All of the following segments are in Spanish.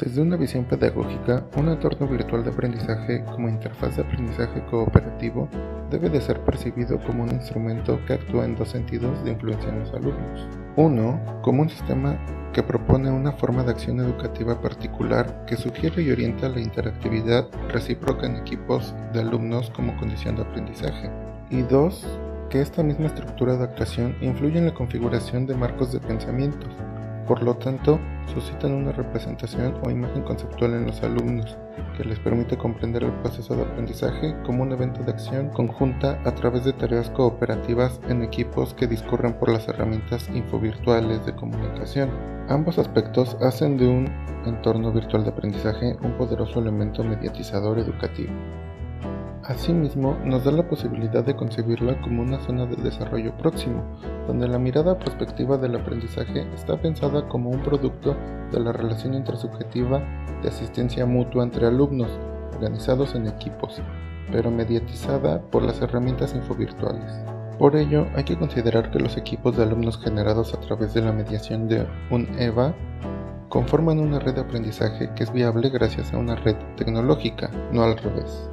Desde una visión pedagógica, un entorno virtual de aprendizaje como interfaz de aprendizaje cooperativo debe de ser percibido como un instrumento que actúa en dos sentidos de influencia en los alumnos. Uno, como un sistema que propone una forma de acción educativa particular que sugiere y orienta la interactividad recíproca en equipos de alumnos como condición de aprendizaje. Y dos, que esta misma estructura de actuación influye en la configuración de marcos de pensamientos, por lo tanto, suscitan una representación o imagen conceptual en los alumnos que les permite comprender el proceso de aprendizaje como un evento de acción conjunta a través de tareas cooperativas en equipos que discurren por las herramientas infovirtuales de comunicación. Ambos aspectos hacen de un entorno virtual de aprendizaje un poderoso elemento mediatizador educativo. Asimismo, nos da la posibilidad de concebirla como una zona de desarrollo próximo, donde la mirada prospectiva del aprendizaje está pensada como un producto de la relación intersubjetiva de asistencia mutua entre alumnos, organizados en equipos, pero mediatizada por las herramientas infovirtuales. Por ello, hay que considerar que los equipos de alumnos generados a través de la mediación de un EVA conforman una red de aprendizaje que es viable gracias a una red tecnológica, no al revés.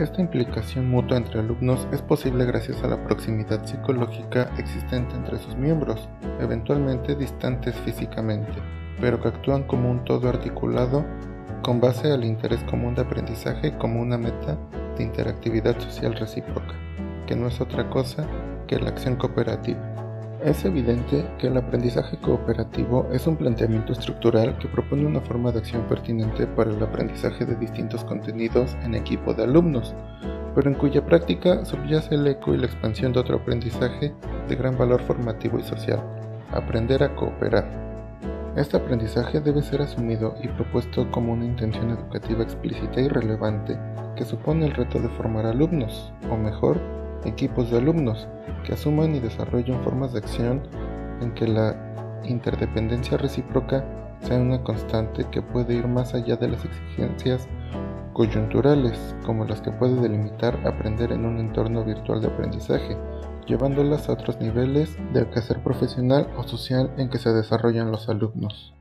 Esta implicación mutua entre alumnos es posible gracias a la proximidad psicológica existente entre sus miembros, eventualmente distantes físicamente, pero que actúan como un todo articulado con base al interés común de aprendizaje como una meta de interactividad social recíproca, que no es otra cosa que la acción cooperativa. Es evidente que el aprendizaje cooperativo es un planteamiento estructural que propone una forma de acción pertinente para el aprendizaje de distintos contenidos en equipo de alumnos, pero en cuya práctica subyace el eco y la expansión de otro aprendizaje de gran valor formativo y social, aprender a cooperar. Este aprendizaje debe ser asumido y propuesto como una intención educativa explícita y relevante que supone el reto de formar alumnos, o mejor, equipos de alumnos que asuman y desarrollen formas de acción en que la interdependencia recíproca sea una constante que puede ir más allá de las exigencias coyunturales como las que puede delimitar aprender en un entorno virtual de aprendizaje, llevándolas a otros niveles de quehacer profesional o social en que se desarrollan los alumnos.